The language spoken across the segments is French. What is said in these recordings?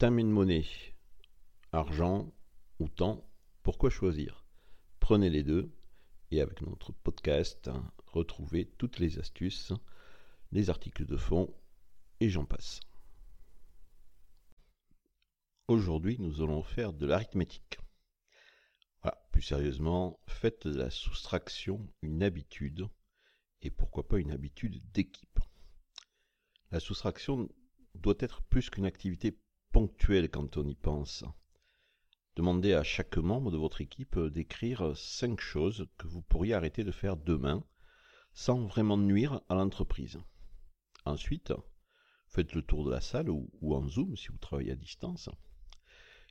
And money, argent ou temps, pourquoi choisir? Prenez les deux et avec notre podcast, retrouvez toutes les astuces, les articles de fond et j'en passe. Aujourd'hui, nous allons faire de l'arithmétique. plus sérieusement, faites de la soustraction une habitude et pourquoi pas une habitude d'équipe. La soustraction doit être plus qu'une activité ponctuelle quand on y pense. Demandez à chaque membre de votre équipe d'écrire cinq choses que vous pourriez arrêter de faire demain sans vraiment nuire à l'entreprise. Ensuite, faites le tour de la salle ou, en Zoom si vous travaillez à distance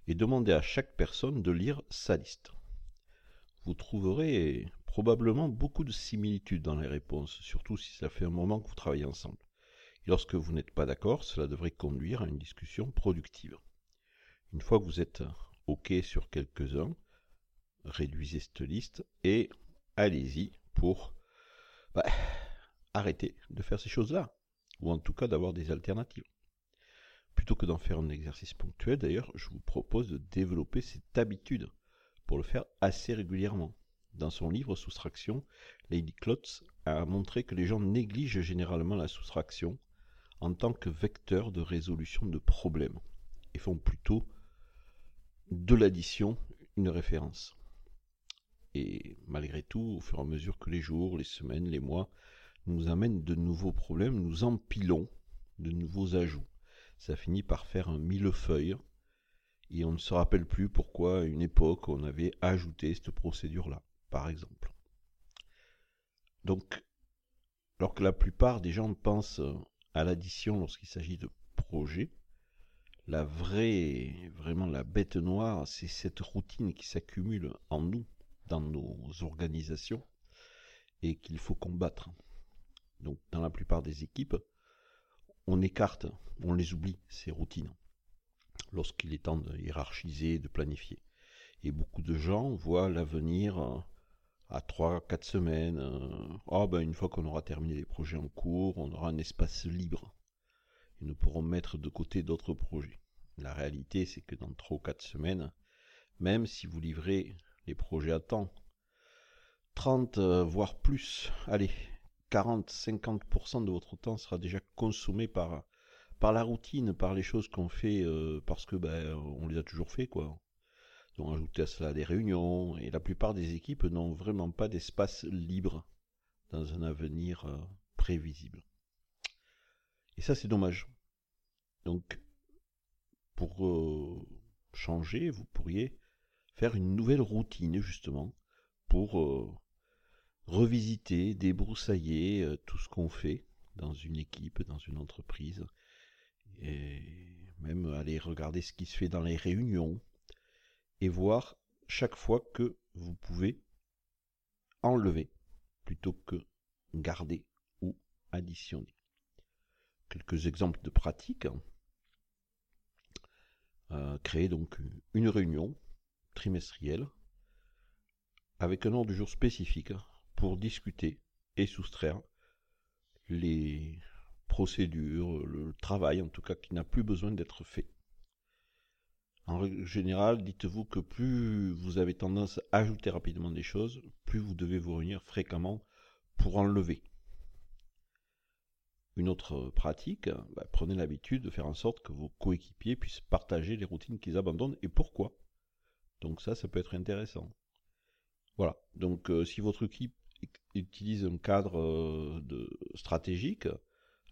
et demandez à chaque personne de lire sa liste. Vous trouverez probablement beaucoup de similitudes dans les réponses, surtout si ça fait un moment que vous travaillez ensemble. Lorsque vous n'êtes pas d'accord, cela devrait conduire à une discussion productive. Une fois que vous êtes OK sur quelques-uns, réduisez cette liste et allez-y pour bah, arrêter de faire ces choses-là, ou en tout cas d'avoir des alternatives. Plutôt que d'en faire un exercice ponctuel, d'ailleurs, je vous propose de développer cette habitude pour le faire assez régulièrement. Dans son livre Soustraction, Lady Klotz a montré que les gens négligent généralement la soustraction en tant que vecteur de résolution de problèmes et font plutôt de l'addition une référence. Et malgré tout, au fur et à mesure que les jours, les semaines, les mois nous amènent de nouveaux problèmes, nous empilons de nouveaux ajouts. Ça finit par faire un millefeuille et on ne se rappelle plus pourquoi à une époque on avait ajouté cette procédure-là, par exemple. Donc, alors que la plupart des gens pensent à l'addition lorsqu'il s'agit de projets. La vraie, vraiment la bête noire, c'est cette routine qui s'accumule en nous, dans nos organisations, et qu'il faut combattre. Donc dans la plupart des équipes, on écarte, on les oublie, ces routines, lorsqu'il est temps de hiérarchiser, de planifier. Et beaucoup de gens voient l'avenir à 3-4 semaines. Ah ben une fois qu'on aura terminé les projets en cours, on aura un espace libre. Et nous pourrons mettre de côté d'autres projets. La réalité, c'est que dans 3 ou 4 semaines, même si vous livrez les projets à temps, 30 euh, voire plus, allez, 40-50% de votre temps sera déjà consommé par, par la routine, par les choses qu'on fait euh, parce que ben, on les a toujours fait quoi ont ajouté à cela des réunions, et la plupart des équipes n'ont vraiment pas d'espace libre dans un avenir euh, prévisible. Et ça, c'est dommage. Donc, pour euh, changer, vous pourriez faire une nouvelle routine, justement, pour euh, revisiter, débroussailler tout ce qu'on fait dans une équipe, dans une entreprise, et même aller regarder ce qui se fait dans les réunions, et voir chaque fois que vous pouvez enlever plutôt que garder ou additionner. Quelques exemples de pratiques. Euh, créer donc une réunion trimestrielle avec un ordre du jour spécifique pour discuter et soustraire les procédures, le travail en tout cas qui n'a plus besoin d'être fait. En règle générale, dites-vous que plus vous avez tendance à ajouter rapidement des choses, plus vous devez vous réunir fréquemment pour enlever. Une autre pratique, bah, prenez l'habitude de faire en sorte que vos coéquipiers puissent partager les routines qu'ils abandonnent et pourquoi. Donc ça, ça peut être intéressant. Voilà. Donc euh, si votre équipe utilise un cadre euh, stratégique,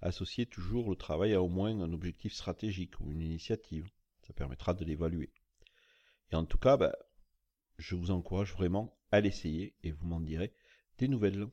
associez toujours le travail à au moins un objectif stratégique ou une initiative. Ça permettra de l'évaluer. Et en tout cas, bah, je vous encourage vraiment à l'essayer et vous m'en direz des nouvelles.